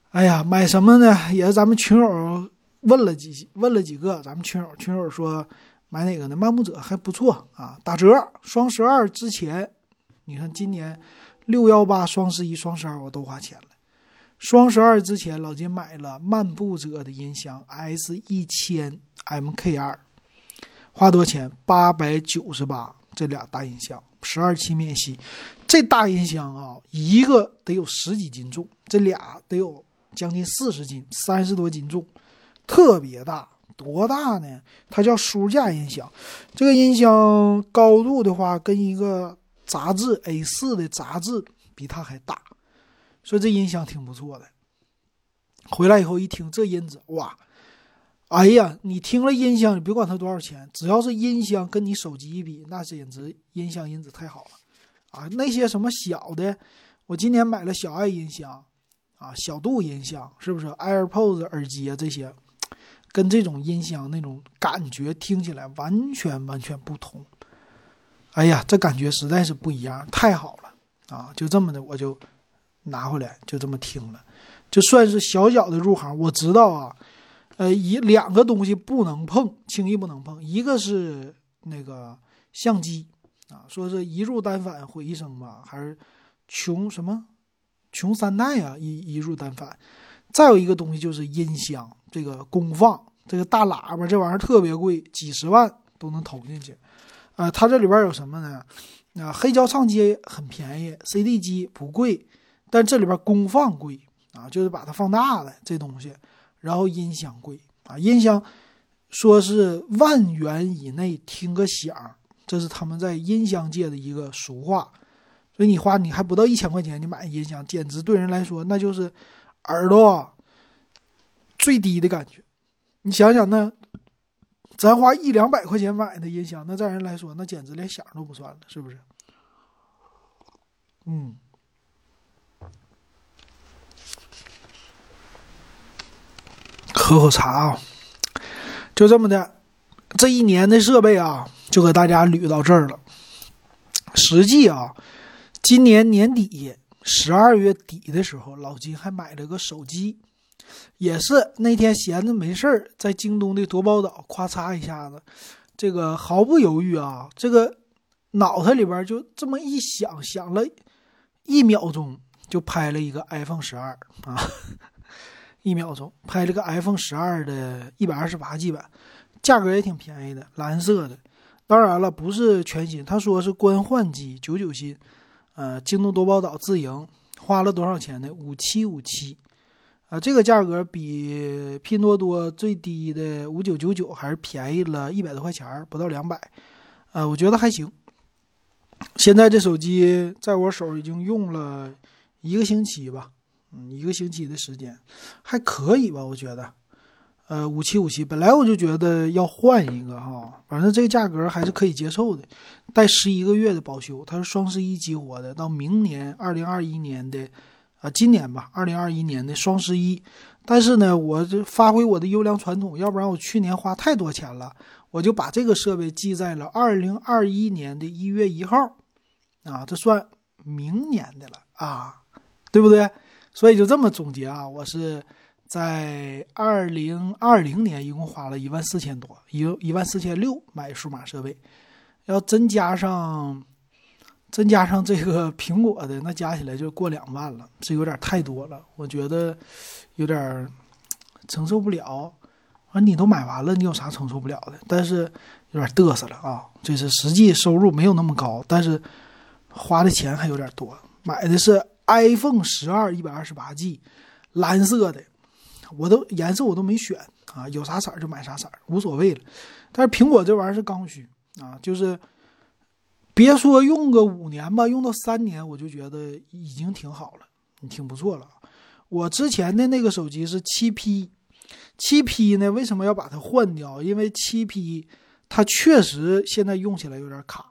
哎呀，买什么呢？也是咱们群友问了几问了几个，咱们群友群友说买哪个呢？漫步者还不错啊，打折，双十二之前，你看今年。六幺八、双十一、双十二我都花钱了。双十二之前，老金买了漫步者的音箱 S 一千 MK 二，花多少钱？八百九十八。这俩大音箱，十二期免息。这大音箱啊，一个得有十几斤重，这俩得有将近四十斤，三十多斤重，特别大。多大呢？它叫书架音箱。这个音箱高度的话，跟一个杂志 A4 的杂志比它还大，所以这音箱挺不错的。回来以后一听这音质，哇！哎呀，你听了音箱，你别管它多少钱，只要是音箱跟你手机一比，那简直音箱音质太好了啊！那些什么小的，我今年买了小爱音箱啊，小度音箱是不是？AirPods 耳机啊这些，跟这种音箱那种感觉听起来完全完全不同。哎呀，这感觉实在是不一样，太好了啊！就这么的，我就拿回来，就这么听了，就算是小小的入行。我知道啊。呃，一两个东西不能碰，轻易不能碰。一个是那个相机啊，说是一入单反毁一生吧，还是穷什么穷三代啊？一一入单反。再有一个东西就是音箱，这个功放，这个大喇叭，这玩意儿特别贵，几十万都能投进去。啊，它这里边有什么呢？啊，黑胶唱机很便宜，CD 机不贵，但这里边功放贵啊，就是把它放大了这东西。然后音响贵啊，音响说是万元以内听个响，这是他们在音箱界的一个俗话。所以你花你还不到一千块钱，你买音响，简直对人来说那就是耳朵最低的感觉。你想想，那咱花一两百块钱买的音响，那在人来说，那简直连响都不算了，是不是？嗯。喝口茶啊，就这么的，这一年的设备啊，就给大家捋到这儿了。实际啊，今年年底十二月底的时候，老金还买了个手机，也是那天闲着没事儿，在京东的夺宝岛，咔嚓一下子，这个毫不犹豫啊，这个脑袋里边就这么一想，想了一秒钟，就拍了一个 iPhone 十二啊。一秒钟拍了个 iPhone 十二的一百二十八 G 版，价格也挺便宜的，蓝色的。当然了，不是全新，他说是官换机，九九新。呃，京东多宝岛自营，花了多少钱呢？五七五七。啊，这个价格比拼多多最低的五九九九还是便宜了一百多块钱，不到两百。呃，我觉得还行。现在这手机在我手已经用了一个星期吧。嗯，一个星期的时间还可以吧？我觉得，呃，五七五七，本来我就觉得要换一个哈，反正这个价格还是可以接受的，带十一个月的保修，它是双十一激活的，到明年二零二一年的，啊，今年吧，二零二一年的双十一。但是呢，我这发挥我的优良传统，要不然我去年花太多钱了，我就把这个设备记在了二零二一年的一月一号，啊，这算明年的了啊，对不对？所以就这么总结啊，我是在二零二零年一共花了一万四千多，一一万四千六买数码设备，要真加上，真加上这个苹果的，那加起来就过两万了，这有点太多了，我觉得有点承受不了。啊，你都买完了，你有啥承受不了的？但是有点嘚瑟了啊，就是实际收入没有那么高，但是花的钱还有点多，买的是。iPhone 十二一百二十八 G，蓝色的，我都颜色我都没选啊，有啥色就买啥色，无所谓了。但是苹果这玩意儿是刚需啊，就是别说用个五年吧，用到三年我就觉得已经挺好了，挺不错了。我之前的那个手机是七 P，七 P 呢为什么要把它换掉？因为七 P 它确实现在用起来有点卡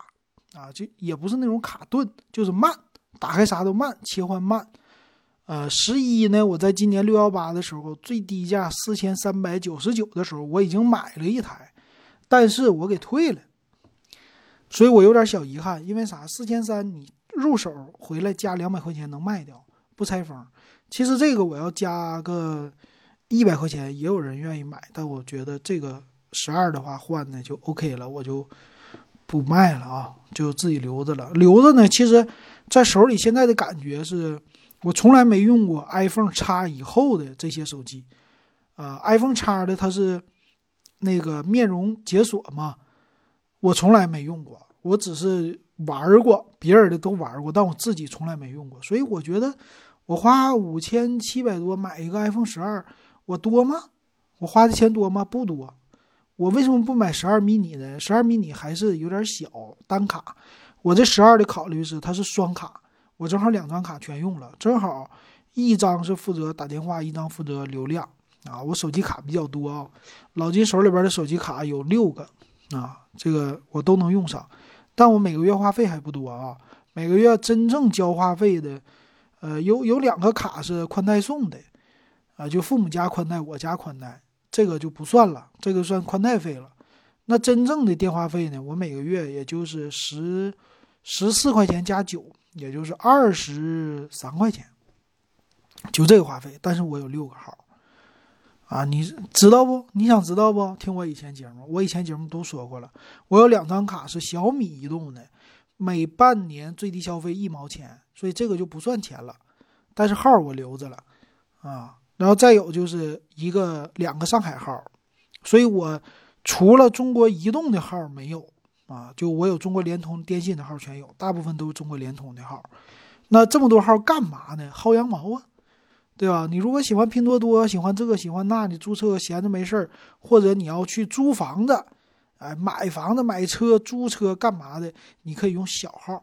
啊，就也不是那种卡顿，就是慢。打开啥都慢，切换慢。呃，十一呢，我在今年六幺八的时候，最低价四千三百九十九的时候，我已经买了一台，但是我给退了，所以我有点小遗憾。因为啥？四千三你入手回来加两百块钱能卖掉，不拆封。其实这个我要加个一百块钱，也有人愿意买，但我觉得这个十二的话换的就 OK 了，我就不卖了啊，就自己留着了。留着呢，其实。在手里现在的感觉是，我从来没用过 iPhone X 以后的这些手机，啊，iPhone X 的它是那个面容解锁嘛，我从来没用过，我只是玩过，别人的都玩过，但我自己从来没用过，所以我觉得我花五千七百多买一个 iPhone 十二，我多吗？我花的钱多吗？不多。我为什么不买十二 mini 呢？十二 mini 还是有点小，单卡。我这十二的考虑是它是双卡，我正好两张卡全用了，正好一张是负责打电话，一张负责流量啊。我手机卡比较多啊，老金手里边的手机卡有六个啊，这个我都能用上，但我每个月话费还不多啊。每个月真正交话费的，呃，有有两个卡是宽带送的，啊，就父母家宽带，我家宽带。这个就不算了，这个算宽带费了。那真正的电话费呢？我每个月也就是十十四块钱加九，也就是二十三块钱，就这个话费。但是我有六个号，啊，你知道不？你想知道不？听我以前节目，我以前节目都说过了。我有两张卡是小米移动的，每半年最低消费一毛钱，所以这个就不算钱了。但是号我留着了，啊。然后再有就是一个两个上海号，所以我除了中国移动的号没有啊，就我有中国联通、电信的号全有，大部分都是中国联通的号。那这么多号干嘛呢？薅羊毛啊，对吧？你如果喜欢拼多多，喜欢这个喜欢那，你注册闲着没事儿，或者你要去租房子，哎，买房子、买车、租车干嘛的，你可以用小号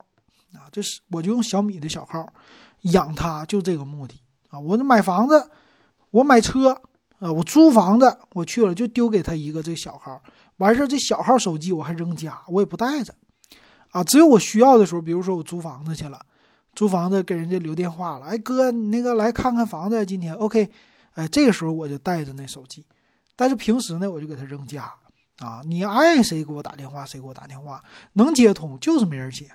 啊，这是我就用小米的小号养它，就这个目的啊，我买房子。我买车，啊，我租房子，我去了就丢给他一个这小号，完事儿这小号手机我还扔家，我也不带着，啊，只有我需要的时候，比如说我租房子去了，租房子给人家留电话了，哎哥，你那个来看看房子，今天 OK，哎，这个时候我就带着那手机，但是平时呢我就给他扔家，啊，你爱谁给我打电话谁给我打电话，能接通就是没人接，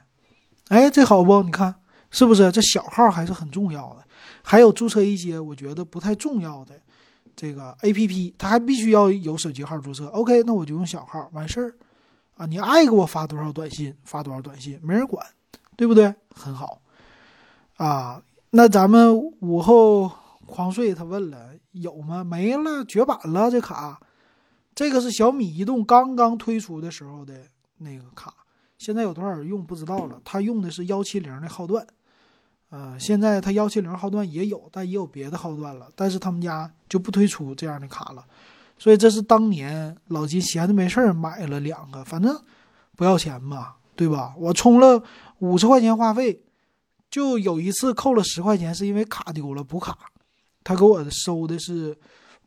哎，这好不？你看是不是？这小号还是很重要的。还有注册一些我觉得不太重要的这个 A P P，它还必须要有手机号注册。OK，那我就用小号完事儿啊！你爱给我发多少短信发多少短信，没人管，对不对？很好啊！那咱们午后狂睡，他问了有吗？没了，绝版了这卡。这个是小米移动刚刚推出的时候的那个卡，现在有多少人用不知道了。他用的是幺七零的号段。呃，现在它幺七零号段也有，但也有别的号段了，但是他们家就不推出这样的卡了，所以这是当年老金闲着没事儿买了两个，反正不要钱嘛，对吧？我充了五十块钱话费，就有一次扣了十块钱，是因为卡丢了补卡，他给我收的是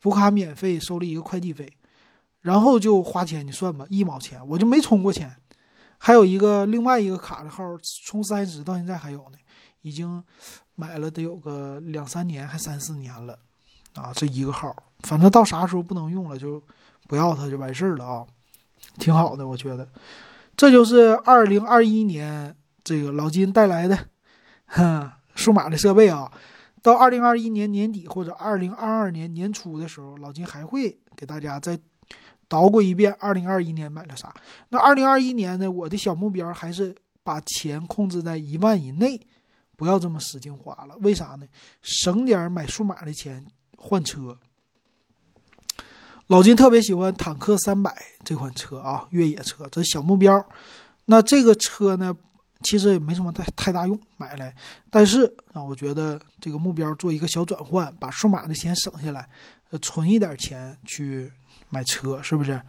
补卡免费，收了一个快递费，然后就花钱，你算吧，一毛钱，我就没充过钱，还有一个另外一个卡的号充三十，到现在还有呢。已经买了得有个两三年，还三四年了，啊，这一个号，反正到啥时候不能用了就不要它就完事儿了啊，挺好的，我觉得，这就是二零二一年这个老金带来的哼 数码的设备啊，到二零二一年年底或者二零二二年年初的时候，老金还会给大家再捣鼓一遍二零二一年买了啥。那二零二一年呢，我的小目标还是把钱控制在一万以内。不要这么使劲花了，为啥呢？省点买数码的钱换车。老金特别喜欢坦克三百这款车啊，越野车，这小目标。那这个车呢，其实也没什么太太大用，买来。但是啊，我觉得这个目标做一个小转换，把数码的钱省下来，呃存一点钱去买车，是不是？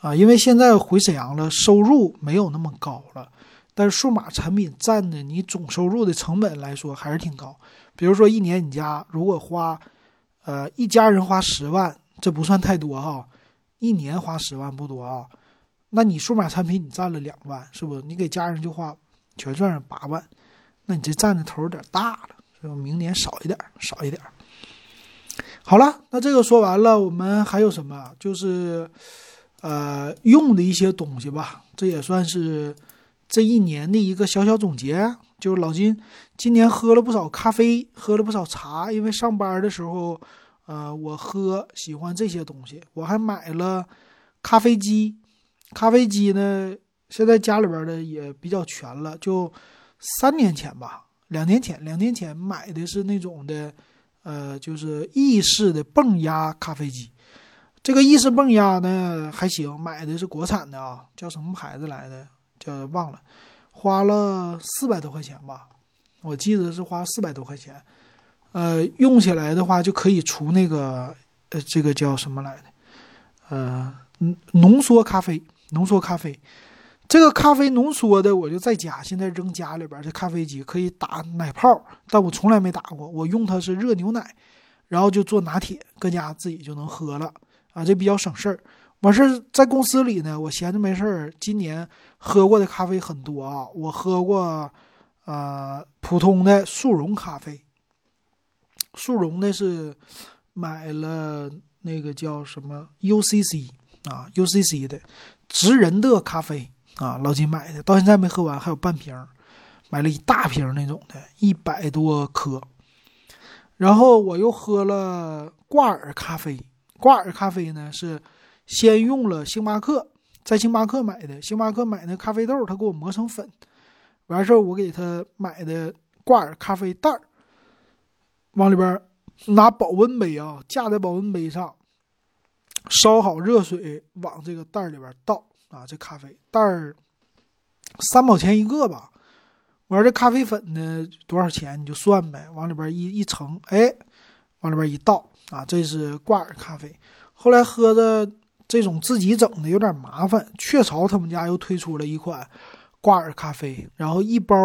啊，因为现在回沈阳了，收入没有那么高了。但是数码产品占的你总收入的成本来说还是挺高，比如说一年你家如果花，呃一家人花十万，这不算太多哈，一年花十万不多啊，那你数码产品你占了两万，是不？你给家人就花全算上八万，那你这占的头有点大了，是吧？明年少一点，少一点。好了，那这个说完了，我们还有什么？就是，呃，用的一些东西吧，这也算是。这一年的一个小小总结，就是老金今年喝了不少咖啡，喝了不少茶。因为上班的时候，呃，我喝喜欢这些东西。我还买了咖啡机，咖啡机呢，现在家里边的也比较全了。就三年前吧，两年前，两年前买的是那种的，呃，就是意式的泵压咖啡机。这个意式泵压呢还行，买的是国产的啊，叫什么牌子来的？叫忘了，花了四百多块钱吧，我记得是花四百多块钱。呃，用起来的话就可以除那个，呃，这个叫什么来的？呃，浓缩咖啡，浓缩咖啡。这个咖啡浓缩的，我就在家，现在扔家里边这咖啡机可以打奶泡，但我从来没打过。我用它是热牛奶，然后就做拿铁，搁家自己就能喝了啊，这比较省事儿。完事在公司里呢，我闲着没事儿，今年喝过的咖啡很多啊。我喝过，呃，普通的速溶咖啡，速溶的是买了那个叫什么 UCC 啊，UCC 的直人的咖啡。啊，老金买的，到现在没喝完，还有半瓶买了一大瓶那种的，一百多颗。然后我又喝了挂耳咖啡，挂耳咖啡呢是先用了星巴克，在星巴克买的，星巴克买那咖啡豆，他给我磨成粉，完事儿我给他买的挂耳咖啡袋儿，往里边拿保温杯啊，架在保温杯上，烧好热水往这个袋里边倒。啊，这咖啡袋儿三毛钱一个吧。完这咖啡粉呢多少钱？你就算呗。往里边一一盛，哎，往里边一倒啊，这是挂耳咖啡。后来喝的这种自己整的有点麻烦。雀巢他们家又推出了一款挂耳咖啡，然后一包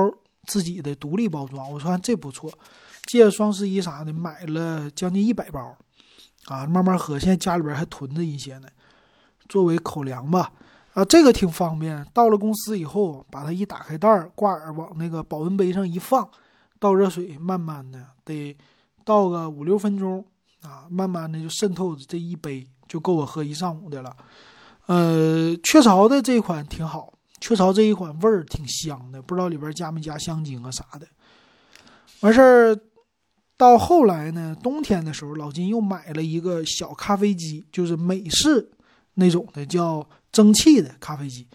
自己的独立包装。我说这不错，借着双十一啥的买了将近一百包啊，慢慢喝。现在家里边还囤着一些呢，作为口粮吧。啊，这个挺方便。到了公司以后，把它一打开袋儿，挂耳往那个保温杯上一放，倒热水，慢慢的得倒个五六分钟啊，慢慢的就渗透这一杯，就够我喝一上午的了。呃，雀巢的这款挺好，雀巢这一款味儿挺香的，不知道里边加没加香精啊啥的。完事儿，到后来呢，冬天的时候，老金又买了一个小咖啡机，就是美式那种的，叫。蒸汽的咖啡机，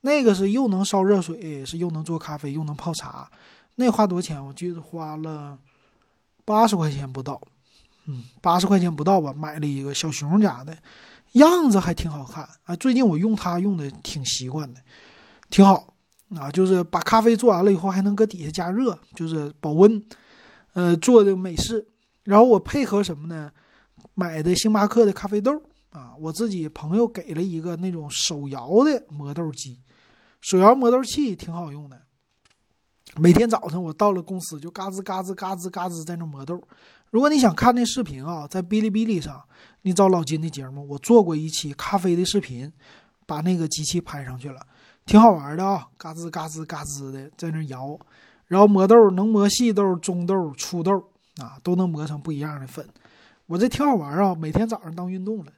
那个是又能烧热水，是又能做咖啡，又能泡茶。那花多少钱？我记得花了八十块钱不到，嗯，八十块钱不到吧。买了一个小熊家的，样子还挺好看啊。最近我用它用的挺习惯的，挺好啊。就是把咖啡做完了以后，还能搁底下加热，就是保温。呃，做的美式。然后我配合什么呢？买的星巴克的咖啡豆。啊，我自己朋友给了一个那种手摇的磨豆机，手摇磨豆器挺好用的。每天早上我到了公司就嘎吱嘎吱嘎吱嘎吱在那磨豆。如果你想看那视频啊，在哔哩哔哩上，你找老金的节目，我做过一期咖啡的视频，把那个机器拍上去了，挺好玩的啊，嘎吱嘎吱嘎吱的在那摇，然后磨豆能磨细豆、中豆、粗豆啊，都能磨成不一样的粉。我这挺好玩啊，每天早上当运动了。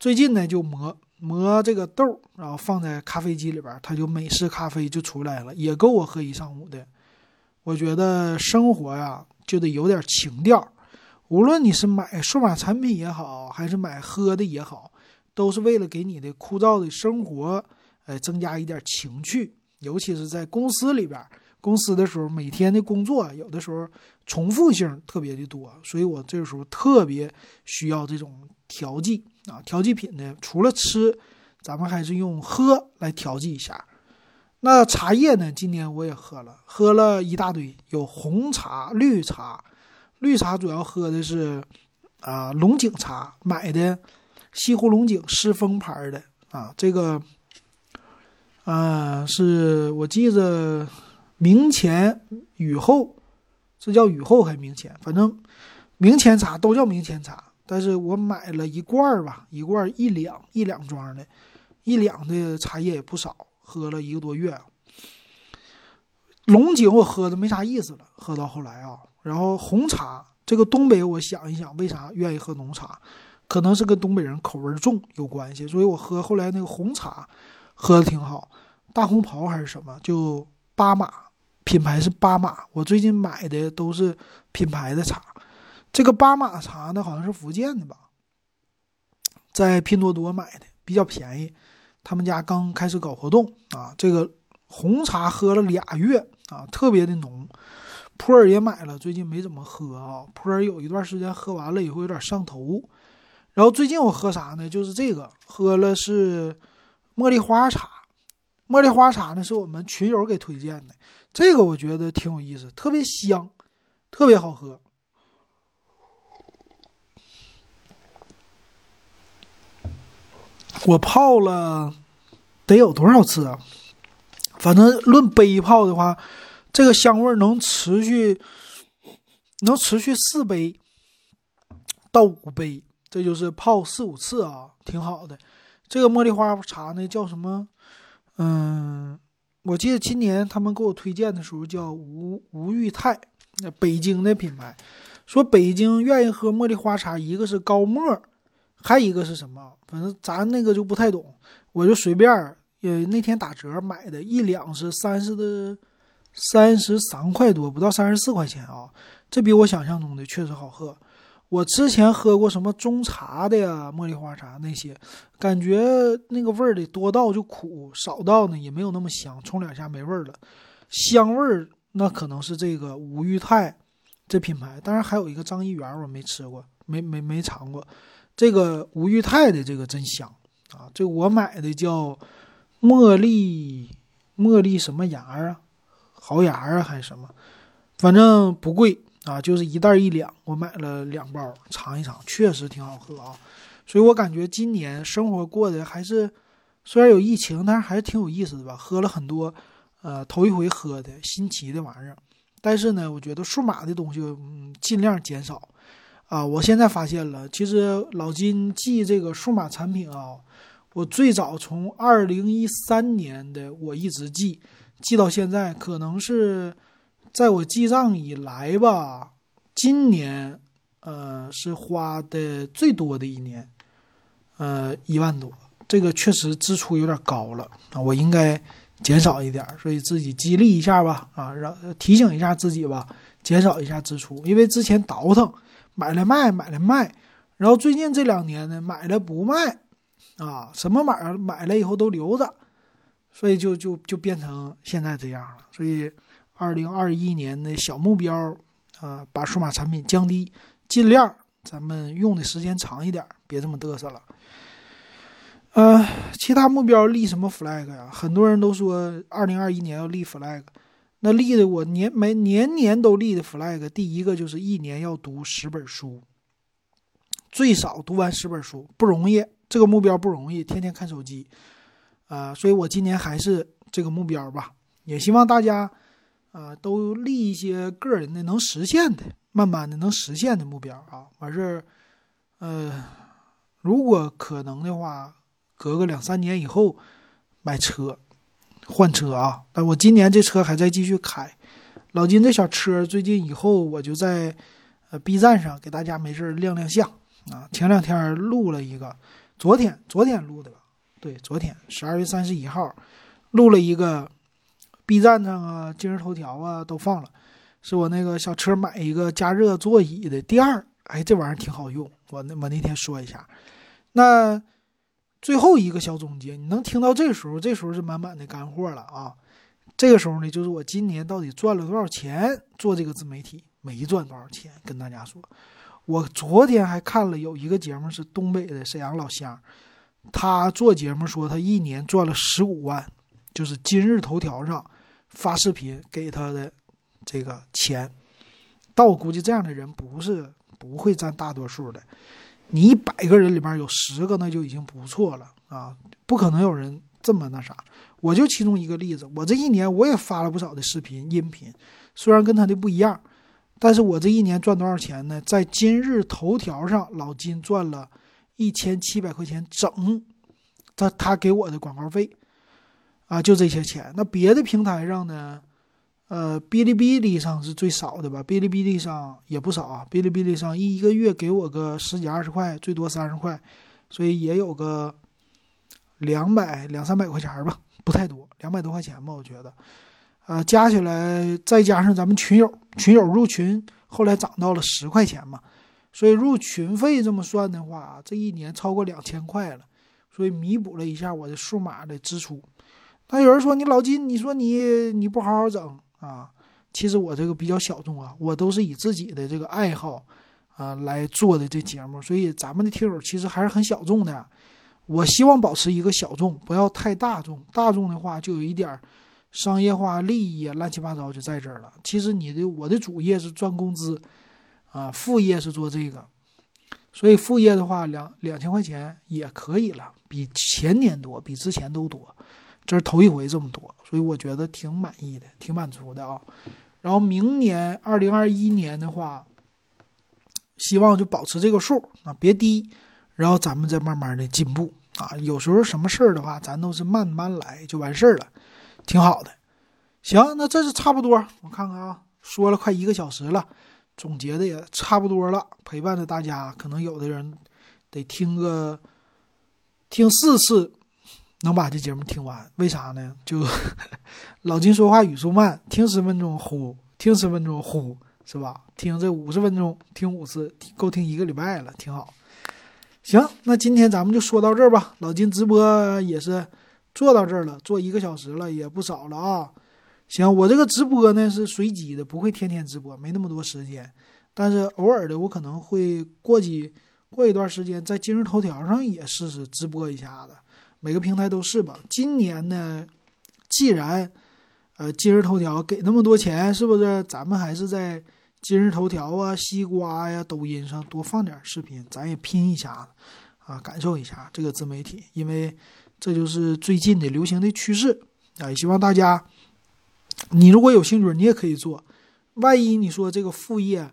最近呢，就磨磨这个豆，然后放在咖啡机里边，它就美式咖啡就出来了，也够我喝一上午的。我觉得生活呀，就得有点情调。无论你是买数码产品也好，还是买喝的也好，都是为了给你的枯燥的生活，呃，增加一点情趣。尤其是在公司里边，公司的时候，每天的工作有的时候重复性特别的多，所以我这个时候特别需要这种调剂。啊，调剂品呢，除了吃，咱们还是用喝来调剂一下。那茶叶呢，今年我也喝了，喝了一大堆，有红茶、绿茶。绿茶主要喝的是啊龙井茶，买的西湖龙井狮峰牌的啊，这个啊是我记着明前雨后，这叫雨后还是明前？反正明前茶都叫明前茶。但是我买了一罐吧，一罐一两一两装的，一两的茶叶也不少，喝了一个多月。龙井我喝的没啥意思了，喝到后来啊，然后红茶这个东北，我想一想，为啥愿意喝浓茶？可能是跟东北人口味重有关系，所以我喝后来那个红茶喝的挺好，大红袍还是什么，就巴马品牌是巴马，我最近买的都是品牌的茶。这个巴马茶呢，好像是福建的吧，在拼多多买的，比较便宜。他们家刚开始搞活动啊，这个红茶喝了俩月啊，特别的浓，普洱也买了，最近没怎么喝啊。普洱有一段时间喝完了以后有点上头，然后最近我喝啥呢？就是这个，喝了是茉莉花茶。茉莉花茶呢是我们群友给推荐的，这个我觉得挺有意思，特别香，特别好喝。我泡了得有多少次啊？反正论杯泡的话。这个香味能持续，能持续四杯到五杯，这就是泡四五次啊，挺好的。这个茉莉花茶呢，叫什么？嗯，我记得今年他们给我推荐的时候叫吴吴裕泰，那北京的品牌。说北京愿意喝茉莉花茶，一个是高沫，还一个是什么？反正咱那个就不太懂，我就随便，呃，那天打折买的，一两是三十的。三十三块多，不到三十四块钱啊！这比我想象中的确实好喝。我之前喝过什么中茶的呀，茉莉花茶那些，感觉那个味儿得多到就苦，少到呢也没有那么香，冲两下没味儿了。香味儿那可能是这个五裕泰这品牌，当然还有一个张一元我没吃过，没没没尝过。这个五裕泰的这个真香啊！这我买的叫茉莉茉莉什么芽啊？豪牙啊，还是什么，反正不贵啊，就是一袋一两，我买了两包尝一尝，确实挺好喝啊。所以我感觉今年生活过得还是，虽然有疫情，但是还是挺有意思的吧。喝了很多，呃，头一回喝的新奇的玩意儿。但是呢，我觉得数码的东西，嗯，尽量减少啊。我现在发现了，其实老金记这个数码产品啊，我最早从二零一三年的我一直记。记到现在，可能是在我记账以来吧，今年呃是花的最多的一年，呃一万多，这个确实支出有点高了啊，我应该减少一点，所以自己激励一下吧，啊，让提醒一下自己吧，减少一下支出，因为之前倒腾买了卖，买了卖，然后最近这两年呢，买了不卖，啊，什么买买了以后都留着。所以就就就变成现在这样了。所以，二零二一年的小目标啊，把数码产品降低，尽量咱们用的时间长一点，别这么嘚瑟了。呃，其他目标立什么 flag 呀？很多人都说二零二一年要立 flag，那立的我年每年年都立的 flag，第一个就是一年要读十本书，最少读完十本书，不容易，这个目标不容易，天天看手机。啊，所以我今年还是这个目标吧，也希望大家，啊，都立一些个人的能实现的、慢慢的能实现的目标啊。完事儿，呃，如果可能的话，隔个两三年以后买车、换车啊。但我今年这车还在继续开，老金这小车最近以后我就在呃 B 站上给大家没事亮亮相啊。前两天录了一个，昨天昨天录的吧。对，昨天十二月三十一号，录了一个，B 站上啊，今日头条啊都放了，是我那个小车买一个加热座椅的第二，哎，这玩意儿挺好用，我那我那天说一下。那最后一个小总结，你能听到这时候，这时候是满满的干货了啊。这个时候呢，就是我今年到底赚了多少钱做这个自媒体，没赚多少钱，跟大家说。我昨天还看了有一个节目，是东北的沈阳老乡。他做节目说，他一年赚了十五万，就是今日头条上发视频给他的这个钱。但我估计这样的人不是不会占大多数的。你一百个人里边有十个，那就已经不错了啊！不可能有人这么那啥。我就其中一个例子，我这一年我也发了不少的视频、音频，虽然跟他的不一样，但是我这一年赚多少钱呢？在今日头条上，老金赚了。一千七百块钱整，他他给我的广告费，啊，就这些钱。那别的平台上呢？呃，哔哩哔哩上是最少的吧？哔哩哔哩上也不少啊。哔哩哔哩上一一个月给我个十几二十块，最多三十块，所以也有个两百两三百块钱吧，不太多，两百多块钱吧，我觉得。呃，加起来再加上咱们群友群友入群，后来涨到了十块钱嘛。所以入群费这么算的话，这一年超过两千块了，所以弥补了一下我的数码的支出。那有人说你老金，你说你你不好好整啊？其实我这个比较小众啊，我都是以自己的这个爱好啊来做的这节目，所以咱们的听友其实还是很小众的。我希望保持一个小众，不要太大众。大众的话就有一点儿商业化利益啊，乱七八糟就在这儿了。其实你的我的主业是赚工资啊，副业是做这个，所以副业的话两两千块钱也可以了，比前年多，比之前都多。这是头一回这么多，所以我觉得挺满意的，挺满足的啊。然后明年二零二一年的话，希望就保持这个数啊，别低，然后咱们再慢慢的进步啊。有时候什么事儿的话，咱都是慢慢来就完事儿了，挺好的。行，那这是差不多，我看看啊，说了快一个小时了，总结的也差不多了，陪伴着大家，可能有的人得听个听四次。能把这节目听完，为啥呢？就 老金说话语速慢，听十分钟呼，听十分钟呼，是吧？听这五十分钟，听五次，够听一个礼拜了，挺好。行，那今天咱们就说到这儿吧。老金直播也是做到这儿了，做一个小时了，也不少了啊。行，我这个直播呢是随机的，不会天天直播，没那么多时间。但是偶尔的，我可能会过几过一段时间，在今日头条上也试试直播一下子。每个平台都是吧？今年呢，既然，呃，今日头条给那么多钱，是不是？咱们还是在今日头条啊、西瓜呀、抖音上多放点视频，咱也拼一下子啊，感受一下这个自媒体，因为这就是最近的流行的趋势啊。也希望大家，你如果有兴趣，你也可以做。万一你说这个副业，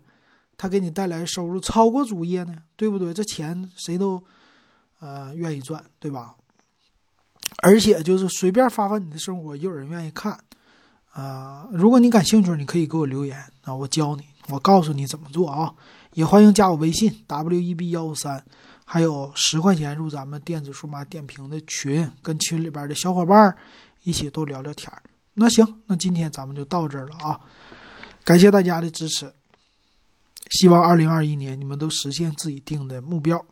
它给你带来收入超过主业呢？对不对？这钱谁都呃愿意赚，对吧？而且就是随便发发你的生活，也有人愿意看，啊，如果你感兴趣，你可以给我留言啊，我教你，我告诉你怎么做啊，也欢迎加我微信 w e b 幺五三，还有十块钱入咱们电子数码点评的群，跟群里边的小伙伴一起多聊聊天那行，那今天咱们就到这儿了啊，感谢大家的支持，希望二零二一年你们都实现自己定的目标。